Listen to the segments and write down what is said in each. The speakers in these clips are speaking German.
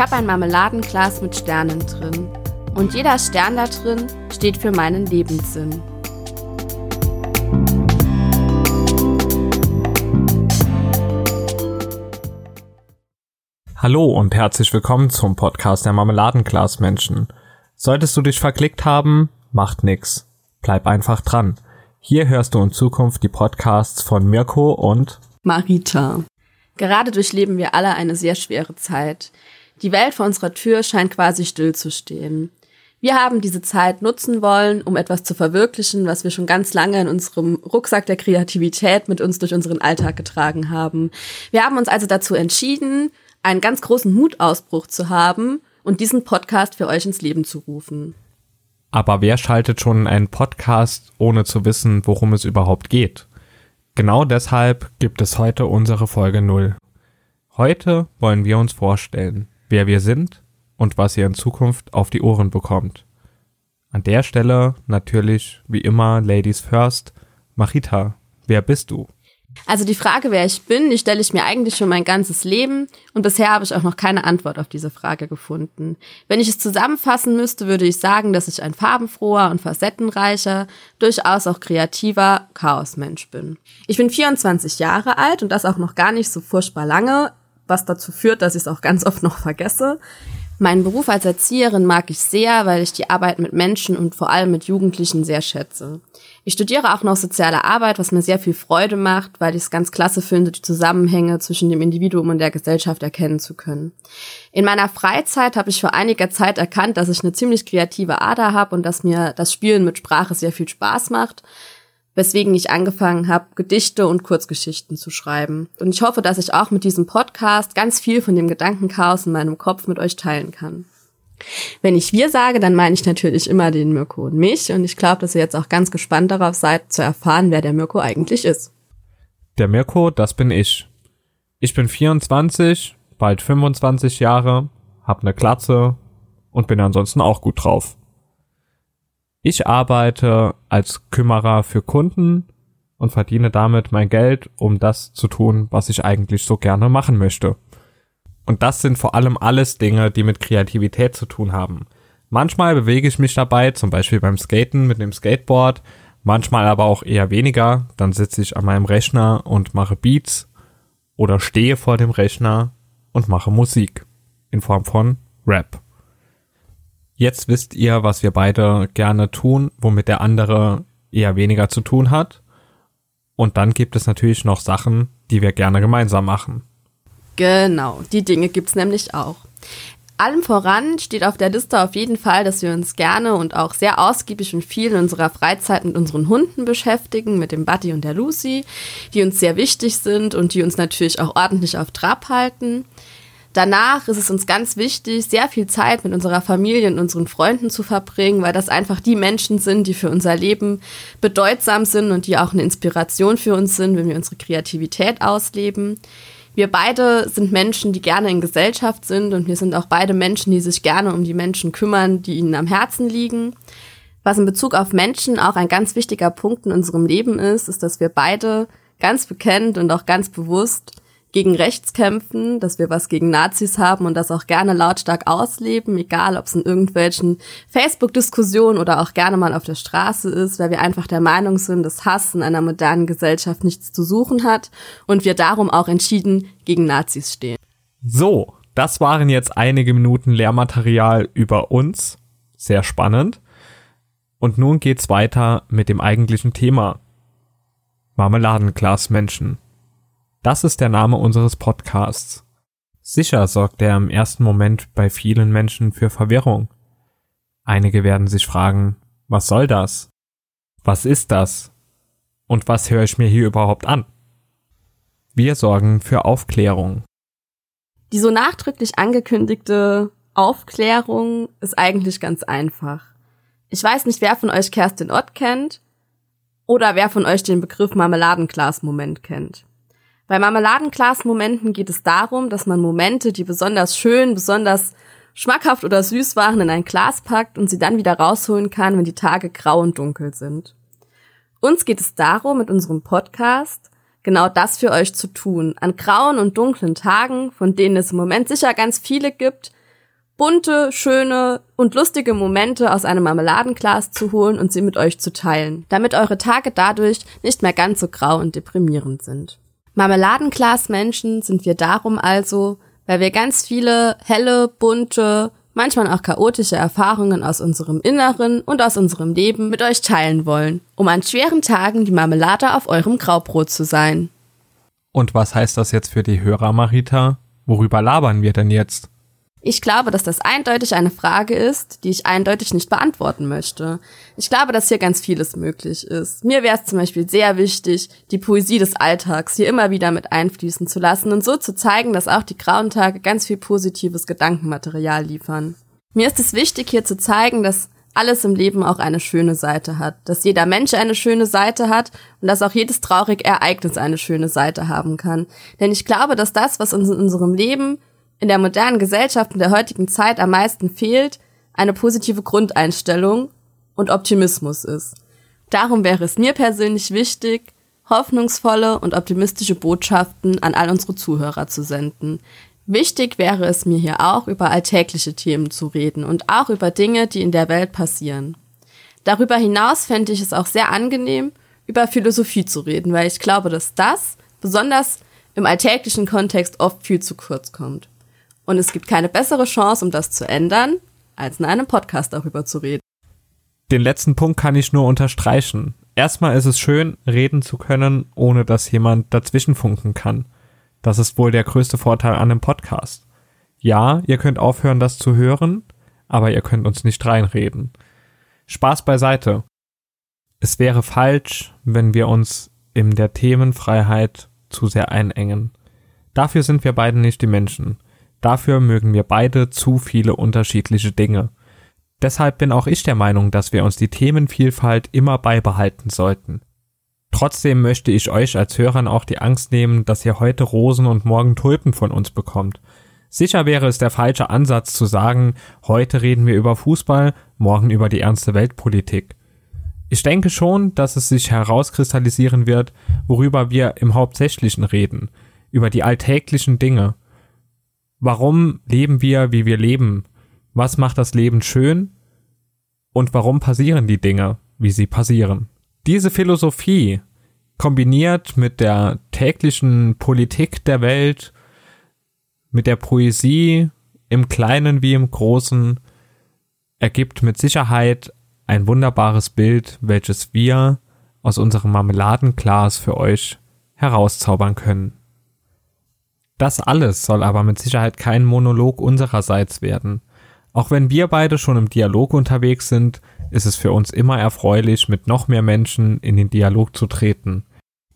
habe ein Marmeladenglas mit Sternen drin. Und jeder Stern da drin steht für meinen Lebenssinn. Hallo und herzlich willkommen zum Podcast der Marmeladenglasmenschen. Solltest du dich verklickt haben, macht nix. Bleib einfach dran. Hier hörst du in Zukunft die Podcasts von Mirko und Marita. Gerade durchleben wir alle eine sehr schwere Zeit. Die Welt vor unserer Tür scheint quasi stillzustehen. Wir haben diese Zeit nutzen wollen, um etwas zu verwirklichen, was wir schon ganz lange in unserem Rucksack der Kreativität mit uns durch unseren Alltag getragen haben. Wir haben uns also dazu entschieden, einen ganz großen Mutausbruch zu haben und diesen Podcast für euch ins Leben zu rufen. Aber wer schaltet schon einen Podcast, ohne zu wissen, worum es überhaupt geht? Genau deshalb gibt es heute unsere Folge 0. Heute wollen wir uns vorstellen, wer wir sind und was ihr in Zukunft auf die Ohren bekommt. An der Stelle natürlich wie immer Ladies First. Marita, wer bist du? Also die Frage, wer ich bin, die stelle ich mir eigentlich schon mein ganzes Leben und bisher habe ich auch noch keine Antwort auf diese Frage gefunden. Wenn ich es zusammenfassen müsste, würde ich sagen, dass ich ein farbenfroher und facettenreicher, durchaus auch kreativer Chaosmensch bin. Ich bin 24 Jahre alt und das auch noch gar nicht so furchtbar lange, was dazu führt, dass ich es auch ganz oft noch vergesse. Meinen Beruf als Erzieherin mag ich sehr, weil ich die Arbeit mit Menschen und vor allem mit Jugendlichen sehr schätze. Ich studiere auch noch soziale Arbeit, was mir sehr viel Freude macht, weil ich es ganz klasse finde, die Zusammenhänge zwischen dem Individuum und der Gesellschaft erkennen zu können. In meiner Freizeit habe ich vor einiger Zeit erkannt, dass ich eine ziemlich kreative Ader habe und dass mir das Spielen mit Sprache sehr viel Spaß macht weswegen ich angefangen habe, Gedichte und Kurzgeschichten zu schreiben. Und ich hoffe, dass ich auch mit diesem Podcast ganz viel von dem Gedankenchaos in meinem Kopf mit euch teilen kann. Wenn ich wir sage, dann meine ich natürlich immer den Mirko und mich. Und ich glaube, dass ihr jetzt auch ganz gespannt darauf seid, zu erfahren, wer der Mirko eigentlich ist. Der Mirko, das bin ich. Ich bin 24, bald 25 Jahre, hab ne Glatze und bin ansonsten auch gut drauf. Ich arbeite als Kümmerer für Kunden und verdiene damit mein Geld, um das zu tun, was ich eigentlich so gerne machen möchte. Und das sind vor allem alles Dinge, die mit Kreativität zu tun haben. Manchmal bewege ich mich dabei, zum Beispiel beim Skaten mit dem Skateboard, manchmal aber auch eher weniger. Dann sitze ich an meinem Rechner und mache Beats oder stehe vor dem Rechner und mache Musik in Form von Rap. Jetzt wisst ihr, was wir beide gerne tun, womit der andere eher weniger zu tun hat. Und dann gibt es natürlich noch Sachen, die wir gerne gemeinsam machen. Genau, die Dinge gibt's nämlich auch. Allem voran steht auf der Liste auf jeden Fall, dass wir uns gerne und auch sehr ausgiebig und viel in unserer Freizeit mit unseren Hunden beschäftigen, mit dem Buddy und der Lucy, die uns sehr wichtig sind und die uns natürlich auch ordentlich auf Trab halten. Danach ist es uns ganz wichtig, sehr viel Zeit mit unserer Familie und unseren Freunden zu verbringen, weil das einfach die Menschen sind, die für unser Leben bedeutsam sind und die auch eine Inspiration für uns sind, wenn wir unsere Kreativität ausleben. Wir beide sind Menschen, die gerne in Gesellschaft sind und wir sind auch beide Menschen, die sich gerne um die Menschen kümmern, die ihnen am Herzen liegen. Was in Bezug auf Menschen auch ein ganz wichtiger Punkt in unserem Leben ist, ist, dass wir beide ganz bekennt und auch ganz bewusst gegen rechts kämpfen, dass wir was gegen Nazis haben und das auch gerne lautstark ausleben, egal ob es in irgendwelchen Facebook-Diskussionen oder auch gerne mal auf der Straße ist, weil wir einfach der Meinung sind, dass Hass in einer modernen Gesellschaft nichts zu suchen hat und wir darum auch entschieden gegen Nazis stehen. So, das waren jetzt einige Minuten Lehrmaterial über uns. Sehr spannend. Und nun geht's weiter mit dem eigentlichen Thema. Marmeladenglasmenschen. Das ist der Name unseres Podcasts. Sicher sorgt er im ersten Moment bei vielen Menschen für Verwirrung. Einige werden sich fragen, was soll das? Was ist das? Und was höre ich mir hier überhaupt an? Wir sorgen für Aufklärung. Die so nachdrücklich angekündigte Aufklärung ist eigentlich ganz einfach. Ich weiß nicht, wer von euch Kerstin Ott kennt oder wer von euch den Begriff Marmeladenglas-Moment kennt. Bei Marmeladenglas-Momenten geht es darum, dass man Momente, die besonders schön, besonders schmackhaft oder süß waren, in ein Glas packt und sie dann wieder rausholen kann, wenn die Tage grau und dunkel sind. Uns geht es darum, mit unserem Podcast genau das für euch zu tun. An grauen und dunklen Tagen, von denen es im Moment sicher ganz viele gibt, bunte, schöne und lustige Momente aus einem Marmeladenglas zu holen und sie mit euch zu teilen, damit eure Tage dadurch nicht mehr ganz so grau und deprimierend sind. Marmeladenglasmenschen sind wir darum also, weil wir ganz viele helle, bunte, manchmal auch chaotische Erfahrungen aus unserem Inneren und aus unserem Leben mit euch teilen wollen, um an schweren Tagen die Marmelade auf eurem Graubrot zu sein. Und was heißt das jetzt für die Hörer, Marita? Worüber labern wir denn jetzt? Ich glaube, dass das eindeutig eine Frage ist, die ich eindeutig nicht beantworten möchte. Ich glaube, dass hier ganz vieles möglich ist. Mir wäre es zum Beispiel sehr wichtig, die Poesie des Alltags hier immer wieder mit einfließen zu lassen und so zu zeigen, dass auch die grauen Tage ganz viel positives Gedankenmaterial liefern. Mir ist es wichtig, hier zu zeigen, dass alles im Leben auch eine schöne Seite hat, dass jeder Mensch eine schöne Seite hat und dass auch jedes traurige Ereignis eine schöne Seite haben kann. Denn ich glaube, dass das, was uns in unserem Leben in der modernen Gesellschaft in der heutigen Zeit am meisten fehlt, eine positive Grundeinstellung und Optimismus ist. Darum wäre es mir persönlich wichtig, hoffnungsvolle und optimistische Botschaften an all unsere Zuhörer zu senden. Wichtig wäre es mir hier auch, über alltägliche Themen zu reden und auch über Dinge, die in der Welt passieren. Darüber hinaus fände ich es auch sehr angenehm, über Philosophie zu reden, weil ich glaube, dass das besonders im alltäglichen Kontext oft viel zu kurz kommt. Und es gibt keine bessere Chance, um das zu ändern, als in einem Podcast darüber zu reden. Den letzten Punkt kann ich nur unterstreichen. Erstmal ist es schön, reden zu können, ohne dass jemand dazwischenfunken kann. Das ist wohl der größte Vorteil an einem Podcast. Ja, ihr könnt aufhören, das zu hören, aber ihr könnt uns nicht reinreden. Spaß beiseite. Es wäre falsch, wenn wir uns in der Themenfreiheit zu sehr einengen. Dafür sind wir beide nicht die Menschen. Dafür mögen wir beide zu viele unterschiedliche Dinge. Deshalb bin auch ich der Meinung, dass wir uns die Themenvielfalt immer beibehalten sollten. Trotzdem möchte ich euch als Hörern auch die Angst nehmen, dass ihr heute Rosen und morgen Tulpen von uns bekommt. Sicher wäre es der falsche Ansatz zu sagen, heute reden wir über Fußball, morgen über die ernste Weltpolitik. Ich denke schon, dass es sich herauskristallisieren wird, worüber wir im Hauptsächlichen reden, über die alltäglichen Dinge, warum leben wir, wie wir leben? Was macht das Leben schön? Und warum passieren die Dinge, wie sie passieren? Diese Philosophie kombiniert mit der täglichen Politik der Welt, mit der Poesie im Kleinen wie im Großen, ergibt mit Sicherheit ein wunderbares Bild, welches wir aus unserem Marmeladenglas für euch herauszaubern können. Das alles soll aber mit Sicherheit kein Monolog unsererseits werden. Auch wenn wir beide schon im Dialog unterwegs sind, ist es für uns immer erfreulich, mit noch mehr Menschen in den Dialog zu treten.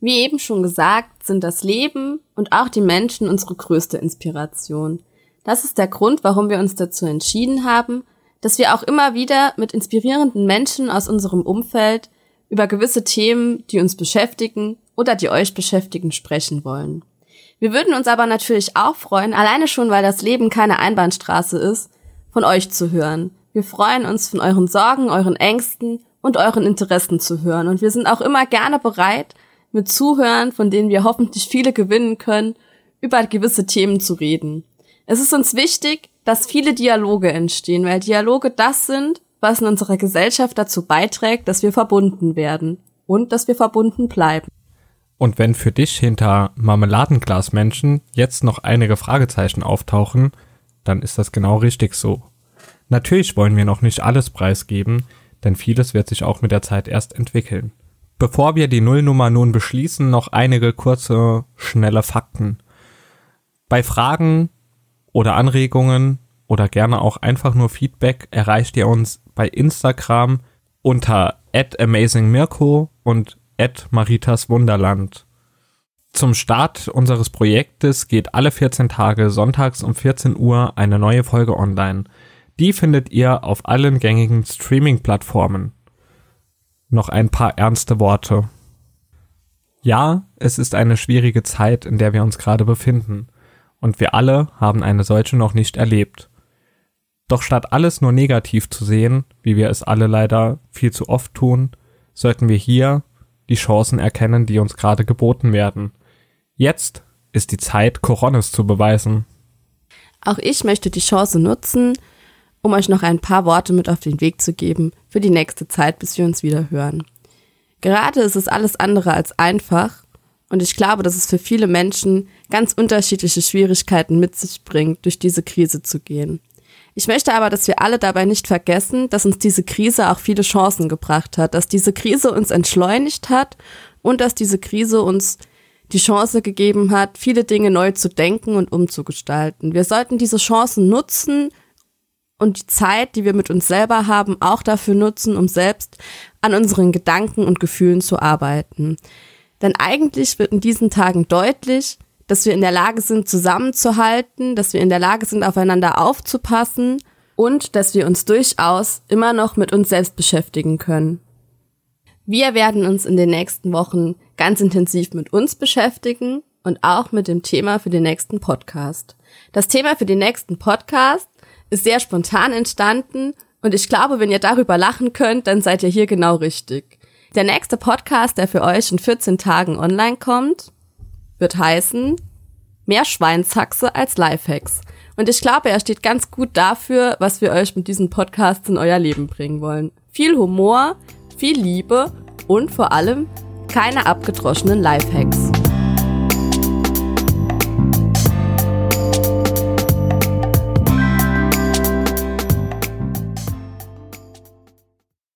Wie eben schon gesagt, sind das Leben und auch die Menschen unsere größte Inspiration. Das ist der Grund, warum wir uns dazu entschieden haben, dass wir auch immer wieder mit inspirierenden Menschen aus unserem Umfeld über gewisse Themen, die uns beschäftigen oder die euch beschäftigen, sprechen wollen. Wir würden uns aber natürlich auch freuen, alleine schon, weil das Leben keine Einbahnstraße ist, von euch zu hören. Wir freuen uns von euren Sorgen, euren Ängsten und euren Interessen zu hören. Und wir sind auch immer gerne bereit, mit Zuhören, von denen wir hoffentlich viele gewinnen können, über gewisse Themen zu reden. Es ist uns wichtig, dass viele Dialoge entstehen, weil Dialoge das sind, was in unserer Gesellschaft dazu beiträgt, dass wir verbunden werden und dass wir verbunden bleiben. Und wenn für dich hinter Marmeladenglasmenschen jetzt noch einige Fragezeichen auftauchen, dann ist das genau richtig so. Natürlich wollen wir noch nicht alles preisgeben, denn vieles wird sich auch mit der Zeit erst entwickeln. Bevor wir die Nullnummer nun beschließen, noch einige kurze, schnelle Fakten. Bei Fragen oder Anregungen oder gerne auch einfach nur Feedback erreicht ihr uns bei Instagram unter amazingmirko und Maritas Wunderland. Zum Start unseres Projektes geht alle 14 Tage sonntags um 14 Uhr eine neue Folge online. Die findet ihr auf allen gängigen Streaming-Plattformen. Noch ein paar ernste Worte. Ja, es ist eine schwierige Zeit, in der wir uns gerade befinden, und wir alle haben eine solche noch nicht erlebt. Doch statt alles nur negativ zu sehen, wie wir es alle leider viel zu oft tun, sollten wir hier die Chancen erkennen, die uns gerade geboten werden. Jetzt ist die Zeit, Coronis zu beweisen. Auch ich möchte die Chance nutzen, um euch noch ein paar Worte mit auf den Weg zu geben für die nächste Zeit, bis wir uns wieder hören. Gerade ist es alles andere als einfach und ich glaube, dass es für viele Menschen ganz unterschiedliche Schwierigkeiten mit sich bringt, durch diese Krise zu gehen. Ich möchte aber, dass wir alle dabei nicht vergessen, dass uns diese Krise auch viele Chancen gebracht hat, dass diese Krise uns entschleunigt hat und dass diese Krise uns die Chance gegeben hat, viele Dinge neu zu denken und umzugestalten. Wir sollten diese Chancen nutzen und die Zeit, die wir mit uns selber haben, auch dafür nutzen, um selbst an unseren Gedanken und Gefühlen zu arbeiten. Denn eigentlich wird in diesen Tagen deutlich, dass wir in der Lage sind, zusammenzuhalten, dass wir in der Lage sind, aufeinander aufzupassen und dass wir uns durchaus immer noch mit uns selbst beschäftigen können. Wir werden uns in den nächsten Wochen ganz intensiv mit uns beschäftigen und auch mit dem Thema für den nächsten Podcast. Das Thema für den nächsten Podcast ist sehr spontan entstanden und ich glaube, wenn ihr darüber lachen könnt, dann seid ihr hier genau richtig. Der nächste Podcast, der für euch in 14 Tagen online kommt, wird heißen Mehr Schweinshaxe als Lifehacks. Und ich glaube, er steht ganz gut dafür, was wir euch mit diesem Podcast in euer Leben bringen wollen. Viel Humor, viel Liebe und vor allem keine abgedroschenen Lifehacks.